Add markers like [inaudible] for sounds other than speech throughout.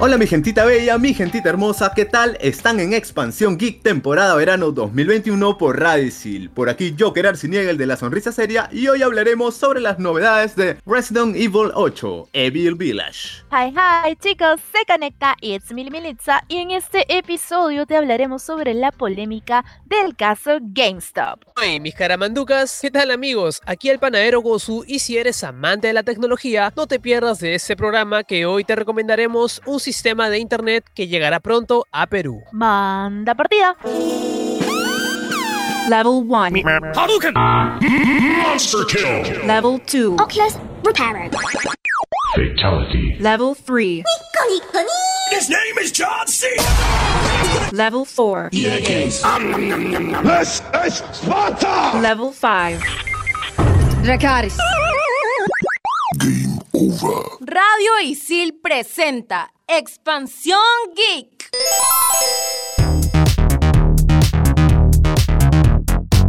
Hola mi gentita bella, mi gentita hermosa, ¿qué tal? Están en Expansión Geek temporada verano 2021 por Radicil. Por aquí Joker Arciniega, el de la sonrisa seria, y hoy hablaremos sobre las novedades de Resident Evil 8, Evil Village. Hi hi chicos, se conecta It's Mil Militza y en este episodio te hablaremos sobre la polémica del caso GameStop. Hey mis caramanducas, ¿qué tal amigos? Aquí el panadero Gozu y si eres amante de la tecnología, no te pierdas de este programa que hoy te recomendaremos un sistema sistema de internet que llegará pronto a Perú. Manda partida. Level 1. Hadouken! Monster kill! Level 2. Oculus Repairer. Fatality. Level 3. His name is John C. Level 4. EA Games. This is Sparta! Level 5. Dracaris. Game over. Radio Isil presenta Expansión Geek.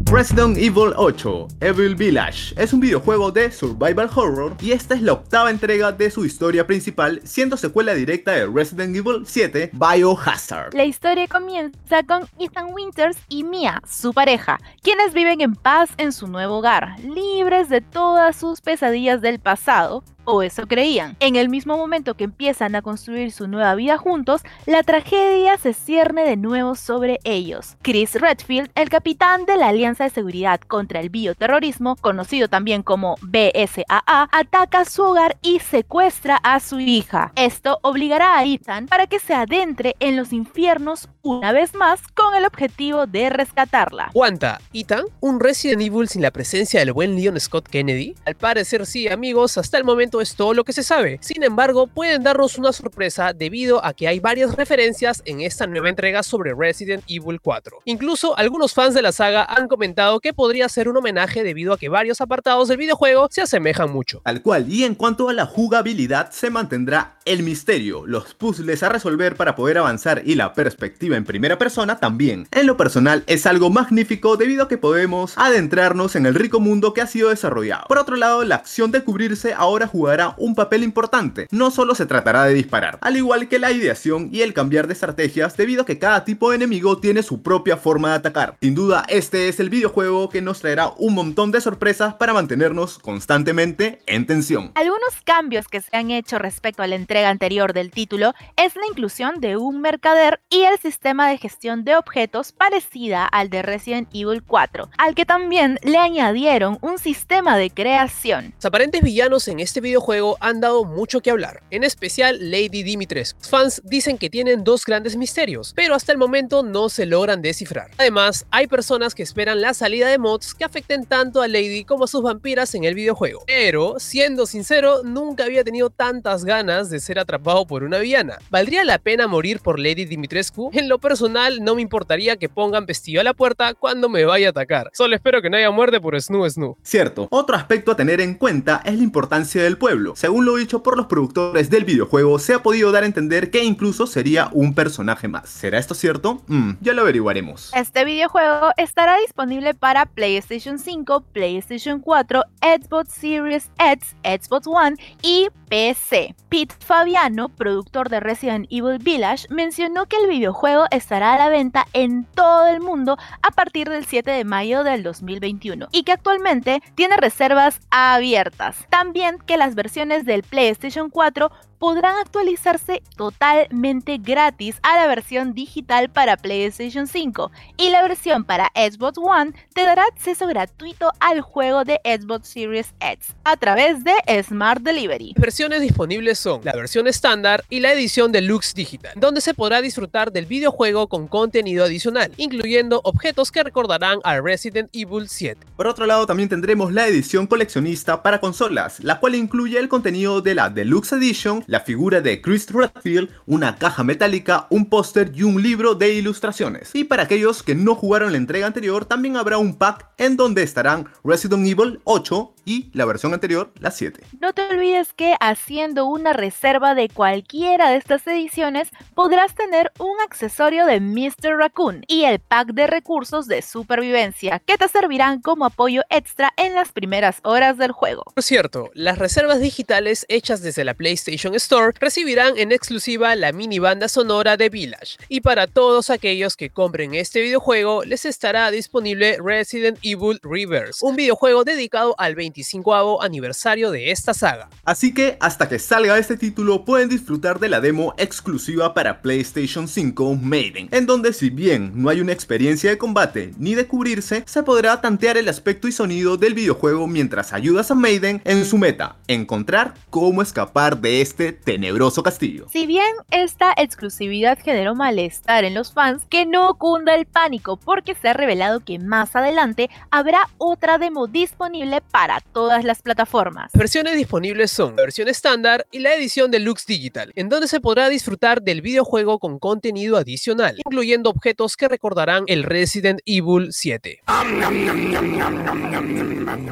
Resident Evil 8 Evil Village es un videojuego de survival horror y esta es la octava entrega de su historia principal, siendo secuela directa de Resident Evil 7 Biohazard. La historia comienza con Ethan Winters y Mia, su pareja, quienes viven en paz en su nuevo hogar, libres de todas sus pesadillas del pasado, o eso creían. En el mismo momento que empiezan a construir su nueva vida juntos, la tragedia se cierne de nuevo sobre ellos. Chris Redfield, el capitán de la Alianza de Seguridad contra el Bioterrorismo, conocido también como BSAA, ataca su hogar y secuestra a su hija. Esto obligará a Ethan para que se adentre en los infiernos una vez más con el objetivo de rescatarla. ¿Cuánta? ¿Ethan? ¿Un Resident Evil sin la presencia del buen Leon Scott Kennedy? Al parecer sí, amigos, hasta el momento es todo lo que se sabe. Sin embargo, pueden darnos una sorpresa debido a que hay varias referencias en esta nueva entrega sobre Resident Evil 4. Incluso algunos fans de la saga han comentado que podría ser un homenaje debido a que varios apartados del videojuego se asemejan mucho. Al cual, y en cuanto a la jugabilidad, se mantendrá el misterio, los puzzles a resolver para poder avanzar y la perspectiva en primera persona también. En lo personal, es algo magnífico debido a que podemos adentrarnos en el rico mundo que ha sido desarrollado. Por otro lado, la acción de cubrirse ahora jugará un papel importante. No solo se tratará de disparar, al igual que la ideación y el cambiar de estrategias debido a que cada tipo de enemigo tiene su propia forma de atacar. Sin duda, este es el videojuego que nos traerá un montón de sorpresas para mantenernos constantemente en tensión. Algunos cambios que se han hecho respecto a la entrega anterior del título es la inclusión de un mercader y el sistema de gestión de objetos parecida al de Resident Evil 4, al que también le añadieron un sistema de creación. Los aparentes villanos en este videojuego han dado mucho que hablar, en especial Lady Dimitrescu. Fans dicen que tienen dos grandes misterios, pero hasta el momento no se logran descifrar. Además, hay personas que esperan la salida de mods que afecten tanto a Lady como a sus vampiras en el videojuego. Pero, siendo sincero, nunca había tenido tantas ganas de ser atrapado por una villana. ¿Valdría la pena morir por Lady Dimitrescu? En lo personal, no me importaría que pongan pestillo a la puerta cuando me vaya a atacar. Solo espero que no haya muerte por Snoo Snoo. Cierto, otro aspecto a tener en cuenta es la importancia del pueblo. Según lo dicho por los productores del videojuego, se ha podido dar a entender que incluso sería un personaje más. ¿Será esto cierto? Mm, ya lo averiguaremos. Este videojuego estará disponible para PlayStation 5, PlayStation 4, Xbox Series X, Xbox One y PC. Pete Fabiano, productor de Resident Evil Village, mencionó que el videojuego estará a la venta en todo el mundo a partir del 7 de mayo del 2021 y que actualmente tiene reservas abiertas. También que las versiones del PlayStation 4 podrán actualizarse totalmente gratis a la versión digital para PlayStation 5 y la versión para Xbox One te dará acceso gratuito al juego de Xbox Series X a través de Smart Delivery. Las versiones disponibles son la versión estándar y la edición deluxe digital, donde se podrá disfrutar del videojuego con contenido adicional, incluyendo objetos que recordarán a Resident Evil 7. Por otro lado, también tendremos la edición coleccionista para consolas, la cual incluye el contenido de la Deluxe Edition, la figura de Chris Redfield, una caja metálica, un póster y un libro de ilustraciones. Y para aquellos que no jugaron la entrega anterior, también habrá un pack en donde estarán Resident Evil 8 y la versión anterior la 7. No te olvides que haciendo una reserva de cualquiera de estas ediciones podrás tener un accesorio de Mr. Raccoon y el pack de recursos de supervivencia que te servirán como apoyo extra en las primeras horas del juego. Por cierto, las reservas digitales hechas desde la PlayStation Store recibirán en exclusiva la mini banda sonora de Village. Y para todos aquellos que compren este videojuego, les estará disponible Resident Evil Reverse, un videojuego dedicado al 25 aniversario de esta saga. Así que hasta que salga este título pueden disfrutar de la demo exclusiva para PlayStation 5 Maiden, en donde si bien no hay una experiencia de combate ni de cubrirse, se podrá tantear el aspecto y sonido del videojuego mientras ayudas a Maiden en su meta, encontrar cómo escapar de este tenebroso castillo. Si bien esta exclusividad generó malestar en los fans, que no cunda el pánico porque se ha revelado que más adelante habrá otra demo disponible para todas las plataformas. Las versiones disponibles son la versión estándar y la edición deluxe digital, en donde se podrá disfrutar del videojuego con contenido adicional, incluyendo objetos que recordarán el Resident Evil 7.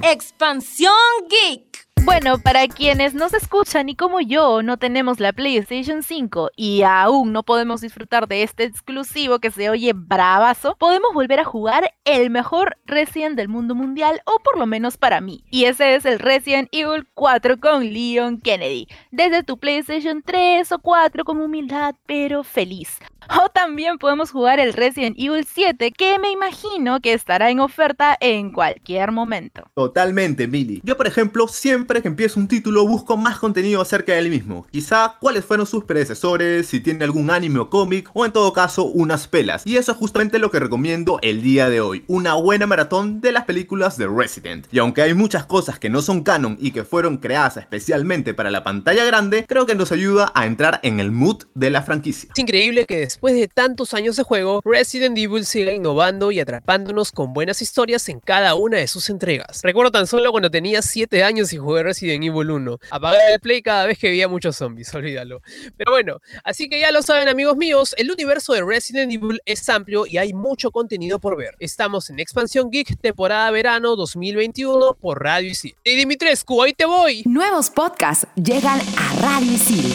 Expansión Geek. Bueno, para quienes nos escuchan y como yo no tenemos la PlayStation 5 y aún no podemos disfrutar de este exclusivo que se oye bravazo, podemos volver a jugar el mejor Resident del mundo mundial o por lo menos para mí. Y ese es el Resident Evil 4 con Leon Kennedy. Desde tu PlayStation 3 o 4 con humildad pero feliz. [laughs] O también podemos jugar el Resident Evil 7 que me imagino que estará en oferta en cualquier momento. Totalmente, Millie. Yo, por ejemplo, siempre que empiezo un título busco más contenido acerca de él mismo. Quizá cuáles fueron sus predecesores, si tiene algún anime o cómic, o en todo caso unas pelas. Y eso es justamente lo que recomiendo el día de hoy. Una buena maratón de las películas de Resident. Y aunque hay muchas cosas que no son canon y que fueron creadas especialmente para la pantalla grande, creo que nos ayuda a entrar en el mood de la franquicia. Es increíble que después de tantos años de juego, Resident Evil siga innovando y atrapándonos con buenas historias en cada una de sus entregas. Recuerdo tan solo cuando tenía 7 años y jugué Resident Evil 1. Apagaba el play cada vez que veía muchos zombies, [laughs] olvídalo. Pero bueno, así que ya lo saben amigos míos, el universo de Resident Evil es amplio y hay mucho contenido por ver. Estamos en Expansión Geek, temporada verano 2021 por Radio Isil. Y Dimitrescu, ahí te voy. Nuevos podcasts llegan a Radio Isil.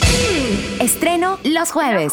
Estreno los jueves.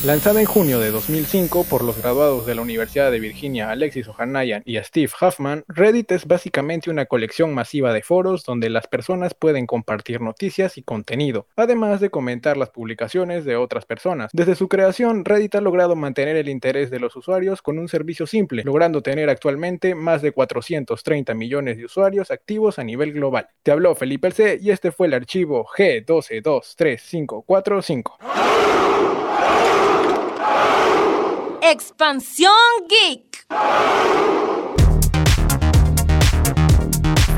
545. Lanzada en junio de 2005 por los graduados de la Universidad de Virginia Alexis Ohanayan y Steve Huffman, Reddit es básicamente una colección masiva de foros donde las personas pueden compartir noticias y contenido, además de comentar las publicaciones de otras personas. Desde su creación, Reddit ha logrado mantener el interés de los usuarios con un servicio simple, logrando tener actualmente más de 430 millones de usuarios activos a nivel global. Te habló Felipe El C y este fue el archivo G1223545. Expansión Geek.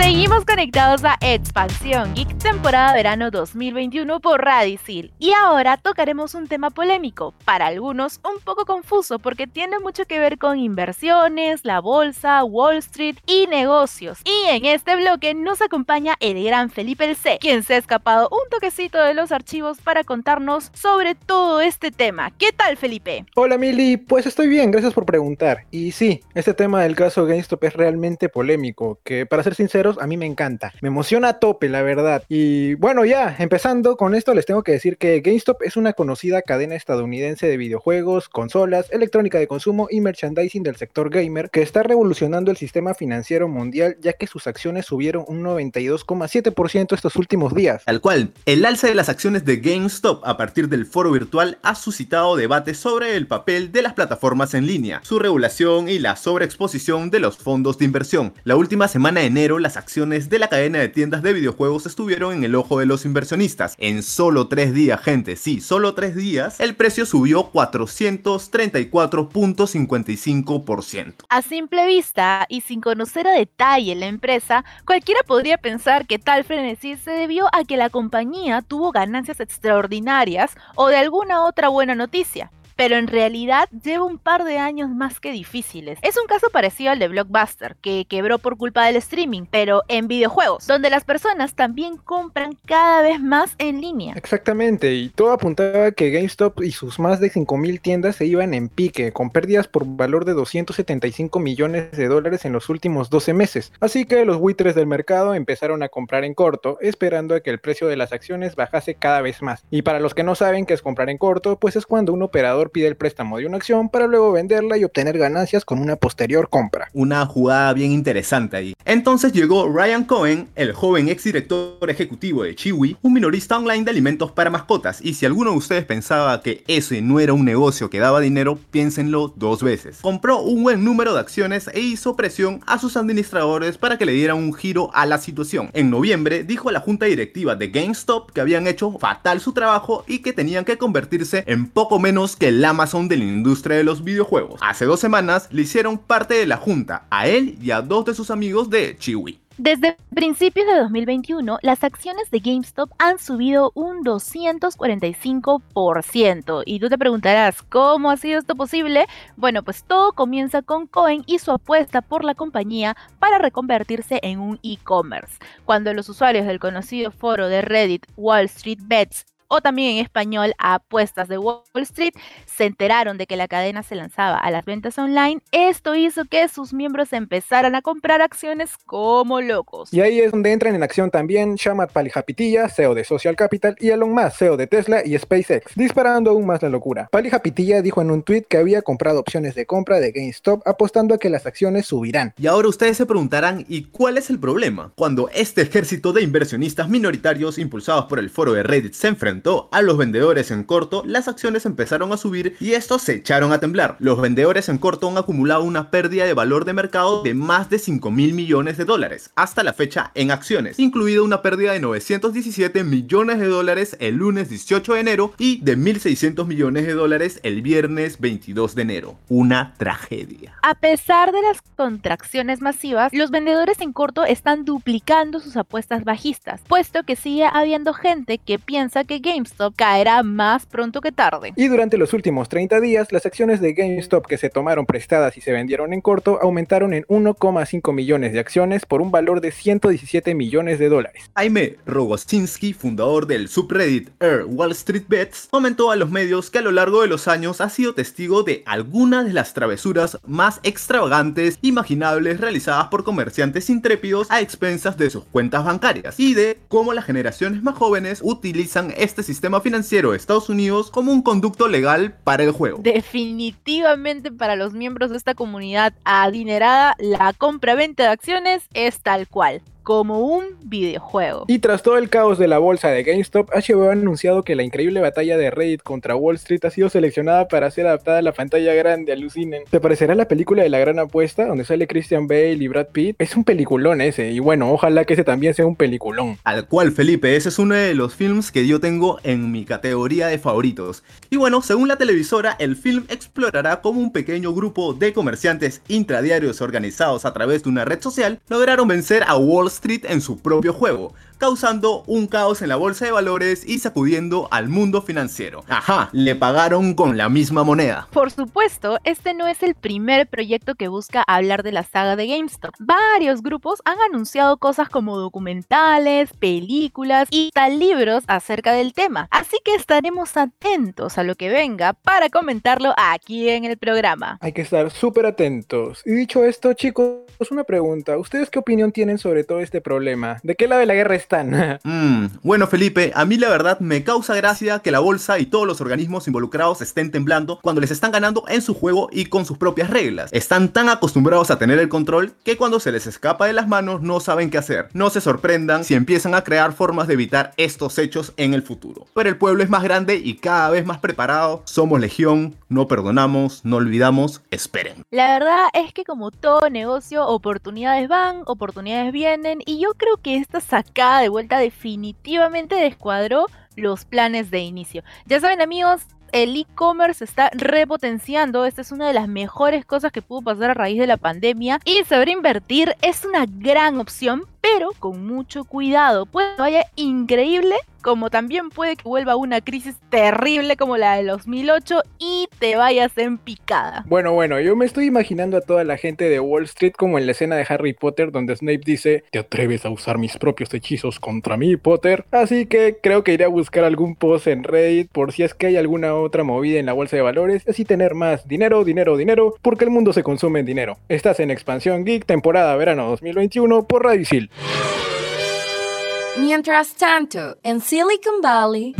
Seguimos conectados a Expansión Geek temporada verano 2021 por Radicil y ahora tocaremos un tema polémico, para algunos un poco confuso porque tiene mucho que ver con inversiones, la bolsa, Wall Street y negocios. Y en este bloque nos acompaña el gran Felipe el C, quien se ha escapado un toquecito de los archivos para contarnos sobre todo este tema. ¿Qué tal Felipe? Hola Mili, pues estoy bien, gracias por preguntar. Y sí, este tema del caso GameStop es realmente polémico, que para ser a mí me encanta. Me emociona a tope, la verdad. Y bueno, ya, empezando con esto les tengo que decir que GameStop es una conocida cadena estadounidense de videojuegos, consolas, electrónica de consumo y merchandising del sector gamer que está revolucionando el sistema financiero mundial ya que sus acciones subieron un 92,7% estos últimos días. Tal cual, el alza de las acciones de GameStop a partir del foro virtual ha suscitado debates sobre el papel de las plataformas en línea, su regulación y la sobreexposición de los fondos de inversión. La última semana de enero las acciones de la cadena de tiendas de videojuegos estuvieron en el ojo de los inversionistas. En solo tres días, gente, sí, solo tres días, el precio subió 434.55%. A simple vista y sin conocer a detalle la empresa, cualquiera podría pensar que tal frenesí se debió a que la compañía tuvo ganancias extraordinarias o de alguna otra buena noticia. Pero en realidad lleva un par de años más que difíciles. Es un caso parecido al de Blockbuster, que quebró por culpa del streaming, pero en videojuegos, donde las personas también compran cada vez más en línea. Exactamente, y todo apuntaba que GameStop y sus más de 5.000 tiendas se iban en pique, con pérdidas por valor de 275 millones de dólares en los últimos 12 meses. Así que los buitres del mercado empezaron a comprar en corto, esperando a que el precio de las acciones bajase cada vez más. Y para los que no saben qué es comprar en corto, pues es cuando un operador pide el préstamo de una acción para luego venderla y obtener ganancias con una posterior compra. Una jugada bien interesante ahí. Entonces llegó Ryan Cohen, el joven exdirector ejecutivo de Chiwi, un minorista online de alimentos para mascotas. Y si alguno de ustedes pensaba que ese no era un negocio que daba dinero, piénsenlo dos veces. Compró un buen número de acciones e hizo presión a sus administradores para que le dieran un giro a la situación. En noviembre dijo a la junta directiva de GameStop que habían hecho fatal su trabajo y que tenían que convertirse en poco menos que el Amazon de la industria de los videojuegos. Hace dos semanas le hicieron parte de la junta a él y a dos de sus amigos de Chiwi. Desde principios de 2021, las acciones de GameStop han subido un 245%. Y tú te preguntarás, ¿cómo ha sido esto posible? Bueno, pues todo comienza con Cohen y su apuesta por la compañía para reconvertirse en un e-commerce. Cuando los usuarios del conocido foro de Reddit Wall Street Bets o también en español a apuestas de Wall Street, se enteraron de que la cadena se lanzaba a las ventas online, esto hizo que sus miembros empezaran a comprar acciones como locos. Y ahí es donde entran en acción también Shamat Palihapitiya, CEO de Social Capital, y Elon Musk, CEO de Tesla y SpaceX, disparando aún más la locura. Palihapitiya dijo en un tweet que había comprado opciones de compra de GameStop apostando a que las acciones subirán. Y ahora ustedes se preguntarán, ¿y cuál es el problema? Cuando este ejército de inversionistas minoritarios impulsados por el foro de Reddit se enfrentó a los vendedores en corto, las acciones empezaron a subir y estos se echaron a temblar. Los vendedores en corto han acumulado una pérdida de valor de mercado de más de 5 mil millones de dólares hasta la fecha en acciones, incluida una pérdida de 917 millones de dólares el lunes 18 de enero y de 1.600 millones de dólares el viernes 22 de enero. Una tragedia. A pesar de las contracciones masivas, los vendedores en corto están duplicando sus apuestas bajistas, puesto que sigue habiendo gente que piensa que GameStop caerá más pronto que tarde. Y durante los últimos 30 días, las acciones de GameStop que se tomaron prestadas y se vendieron en corto aumentaron en 1,5 millones de acciones por un valor de 117 millones de dólares. Jaime Rogosinski, fundador del subreddit Air Wall Street Bets, comentó a los medios que a lo largo de los años ha sido testigo de algunas de las travesuras más extravagantes imaginables realizadas por comerciantes intrépidos a expensas de sus cuentas bancarias y de cómo las generaciones más jóvenes utilizan este sistema financiero de Estados Unidos como un conducto legal para el juego. Definitivamente para los miembros de esta comunidad adinerada, la compra-venta de acciones es tal cual como un videojuego. Y tras todo el caos de la bolsa de GameStop, HBO ha anunciado que la increíble batalla de Reddit contra Wall Street ha sido seleccionada para ser adaptada a la pantalla grande, alucinen. ¿Te parecerá la película de la gran apuesta, donde sale Christian Bale y Brad Pitt? Es un peliculón ese, y bueno, ojalá que ese también sea un peliculón. Al cual, Felipe, ese es uno de los films que yo tengo en mi categoría de favoritos. Y bueno, según la televisora, el film explorará cómo un pequeño grupo de comerciantes intradiarios organizados a través de una red social lograron vencer a Wall Street en su propio juego, causando un caos en la bolsa de valores y sacudiendo al mundo financiero. Ajá, le pagaron con la misma moneda. Por supuesto, este no es el primer proyecto que busca hablar de la saga de GameStop. Varios grupos han anunciado cosas como documentales, películas y tal libros acerca del tema. Así que estaremos atentos a lo que venga para comentarlo aquí en el programa. Hay que estar súper atentos. Y dicho esto, chicos, una pregunta. ¿Ustedes qué opinión tienen sobre todo este problema? ¿De qué lado de la guerra están? [laughs] Mm, bueno, Felipe, a mí la verdad me causa gracia que la bolsa y todos los organismos involucrados estén temblando cuando les están ganando en su juego y con sus propias reglas. Están tan acostumbrados a tener el control que cuando se les escapa de las manos no saben qué hacer. No se sorprendan si empiezan a crear formas de evitar estos hechos en el futuro. Pero el pueblo es más grande y cada vez más preparado. Somos legión, no perdonamos, no olvidamos, esperen. La verdad es que como todo negocio, oportunidades van, oportunidades vienen y yo creo que esta sacada de vuelta definitivamente descuadró los planes de inicio. Ya saben amigos, el e-commerce está repotenciando. Esta es una de las mejores cosas que pudo pasar a raíz de la pandemia. Y saber invertir es una gran opción, pero con mucho cuidado. Pues vaya increíble como también puede que vuelva una crisis terrible como la de 2008 y te vayas en picada. Bueno, bueno, yo me estoy imaginando a toda la gente de Wall Street como en la escena de Harry Potter donde Snape dice, ¿te atreves a usar mis propios hechizos contra mí, Potter? Así que creo que iré a buscar algún post en Reddit por si es que hay alguna otra movida en la bolsa de valores, así tener más dinero, dinero, dinero, porque el mundo se consume en dinero. Estás en Expansión Geek, temporada verano 2021 por Radio Isil. [gasps] Mientras tanto, en Silicon Valley...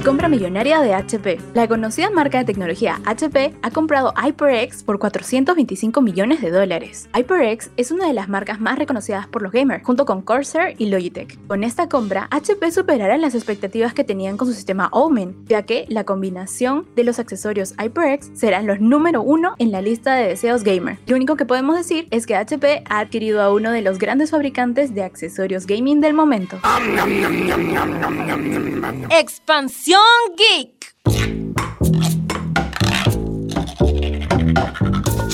La compra millonaria de HP. La conocida marca de tecnología HP ha comprado HyperX por 425 millones de dólares. HyperX es una de las marcas más reconocidas por los gamers, junto con Corsair y Logitech. Con esta compra, HP superará las expectativas que tenían con su sistema Omen, ya que la combinación de los accesorios HyperX serán los número uno en la lista de deseos gamer. Lo único que podemos decir es que HP ha adquirido a uno de los grandes fabricantes de accesorios gaming del momento. Expansión Young geek.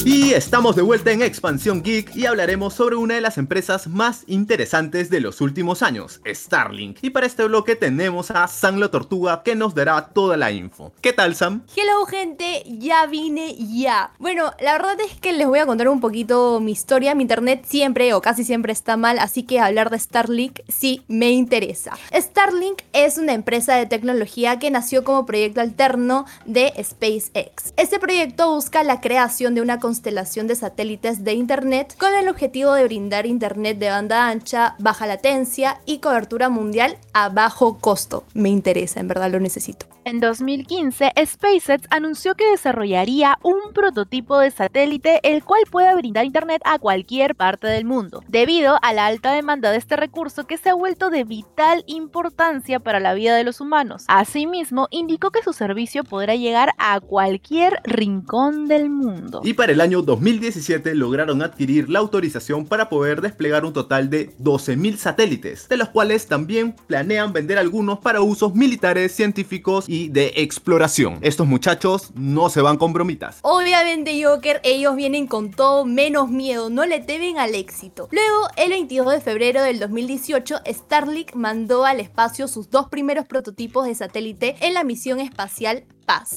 Y estamos de vuelta en Expansión Geek y hablaremos sobre una de las empresas más interesantes de los últimos años, Starlink. Y para este bloque tenemos a Sam la Tortuga que nos dará toda la info. ¿Qué tal, Sam? Hello gente, ya vine ya. Bueno, la verdad es que les voy a contar un poquito mi historia. Mi internet siempre o casi siempre está mal, así que hablar de Starlink sí me interesa. Starlink es una empresa de tecnología que nació como proyecto alterno de SpaceX. Este proyecto busca la creación de una constelación de satélites de Internet con el objetivo de brindar Internet de banda ancha, baja latencia y cobertura mundial a bajo costo. Me interesa, en verdad lo necesito. En 2015, SpaceX anunció que desarrollaría un prototipo de satélite el cual pueda brindar internet a cualquier parte del mundo, debido a la alta demanda de este recurso que se ha vuelto de vital importancia para la vida de los humanos. Asimismo, indicó que su servicio podrá llegar a cualquier rincón del mundo. Y para el año 2017 lograron adquirir la autorización para poder desplegar un total de 12.000 satélites, de los cuales también planean vender algunos para usos militares, científicos y de exploración. Estos muchachos no se van con bromitas. Obviamente, Joker, ellos vienen con todo menos miedo, no le temen al éxito. Luego, el 22 de febrero del 2018, Starlink mandó al espacio sus dos primeros prototipos de satélite en la misión espacial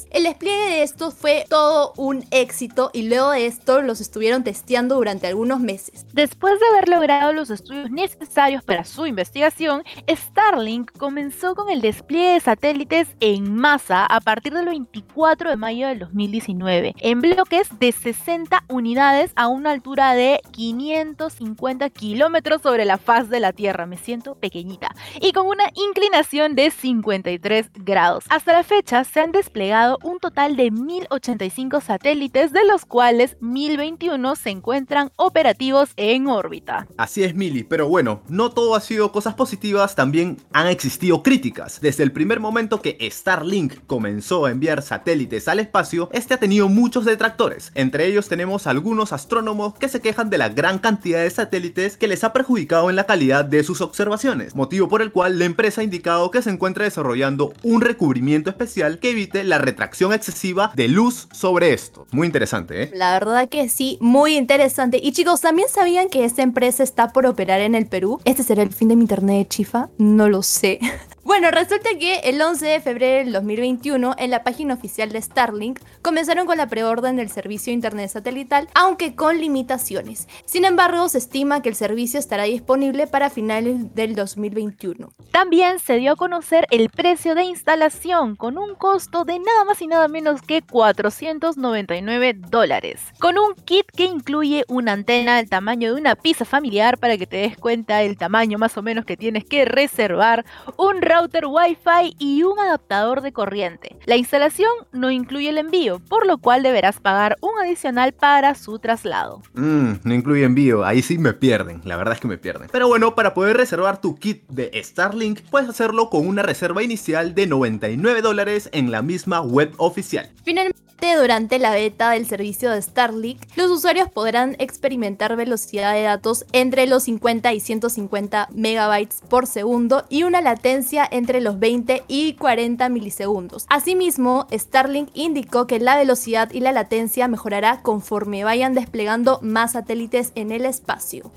El despliegue de estos fue todo un éxito y luego de esto los estuvieron testeando durante algunos meses. Después de haber logrado los estudios necesarios para su investigación, Starlink comenzó con el despliegue de satélites en masa a partir del 24 de mayo del 2019, en bloques de 60 unidades a una altura de 550 kilómetros sobre la faz de la Tierra. Me siento pequeñita. Y con una inclinación de 53 grados. Hasta la fecha se han desplegado un total de 1085 satélites, de los cuales 1021 se encuentran operativos en órbita. Así es, Mili, pero bueno, no todo ha sido cosas positivas, también han existido críticas. Desde el primer momento que Starlink comenzó a enviar satélites al espacio, este ha tenido muchos detractores. Entre ellos tenemos algunos astrónomos que se quejan de la gran cantidad de satélites que les ha perjudicado en la calidad de sus observaciones, motivo por el cual la empresa ha indicado que se encuentra desarrollando un recubrimiento especial que evite la retracción excesiva de luz sobre esto. Muy interesante, ¿eh? La verdad que sí, muy interesante. Y chicos, ¿también sabían que esta empresa está por operar en el Perú? ¿Este será el fin de mi internet, chifa? No lo sé. [laughs] Bueno, resulta que el 11 de febrero del 2021, en la página oficial de Starlink, comenzaron con la preorden del servicio de internet satelital, aunque con limitaciones. Sin embargo, se estima que el servicio estará disponible para finales del 2021. También se dio a conocer el precio de instalación con un costo de nada más y nada menos que 499 dólares, con un kit que incluye una antena del tamaño de una pizza familiar para que te des cuenta del tamaño más o menos que tienes que reservar, un router Wi-Fi y un adaptador de corriente. La instalación no incluye el envío, por lo cual deberás pagar un adicional para su traslado. Mmm, no incluye envío, ahí sí me pierden, la verdad es que me pierden. Pero bueno, para poder reservar tu kit de Starlink, puedes hacerlo con una reserva inicial de 99 dólares en la misma web oficial. Finalmente, durante la beta del servicio de Starlink, los usuarios podrán experimentar velocidad de datos entre los 50 y 150 megabytes por segundo y una latencia entre los 20 y 40 milisegundos. Asimismo, Starlink indicó que la velocidad y la latencia mejorará conforme vayan desplegando más satélites en el espacio.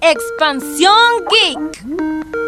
Expansión Geek.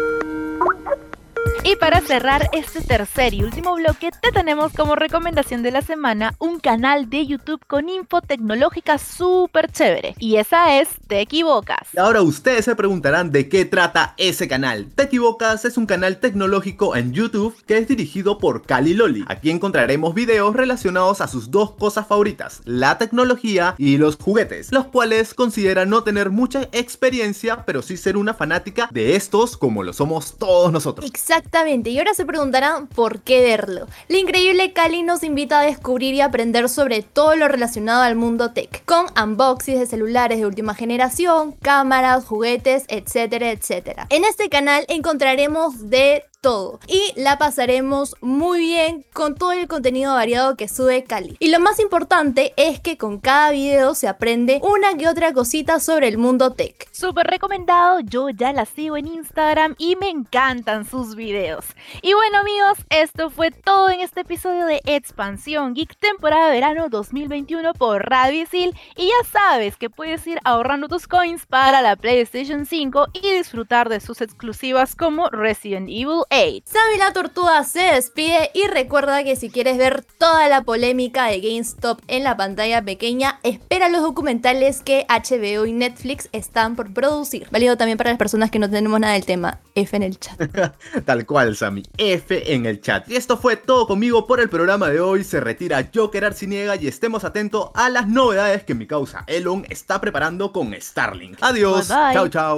Y para cerrar este tercer y último bloque, te tenemos como recomendación de la semana un canal de YouTube con info tecnológica súper chévere. Y esa es Te Equivocas. Y ahora ustedes se preguntarán de qué trata ese canal. Te Equivocas es un canal tecnológico en YouTube que es dirigido por Cali Loli. Aquí encontraremos videos relacionados a sus dos cosas favoritas, la tecnología y los juguetes, los cuales considera no tener mucha experiencia, pero sí ser una fanática de estos como lo somos todos nosotros. Exactamente, y ahora se preguntarán por qué verlo. La increíble Cali nos invita a descubrir y aprender sobre todo lo relacionado al mundo tech, con unboxings de celulares de última generación, cámaras, juguetes, etcétera, etcétera. En este canal encontraremos de todo. Y la pasaremos muy bien con todo el contenido variado que sube Cali. Y lo más importante es que con cada video se aprende una que otra cosita sobre el mundo tech. Súper recomendado, yo ya la sigo en Instagram y me encantan sus videos. Y bueno amigos, esto fue todo en este episodio de Expansión Geek temporada verano 2021 por Radio. Y ya sabes que puedes ir ahorrando tus coins para la PlayStation 5 y disfrutar de sus exclusivas como Resident Evil Sammy la Tortuga se despide y recuerda que si quieres ver toda la polémica de GameStop en la pantalla pequeña, espera los documentales que HBO y Netflix están por producir. Válido también para las personas que no tenemos nada del tema. F en el chat. [laughs] Tal cual, Sammy. F en el chat. Y esto fue todo conmigo por el programa de hoy. Se retira Joker Arciniega y estemos atentos a las novedades que mi causa Elon está preparando con Starlink. Adiós. Chao, chao.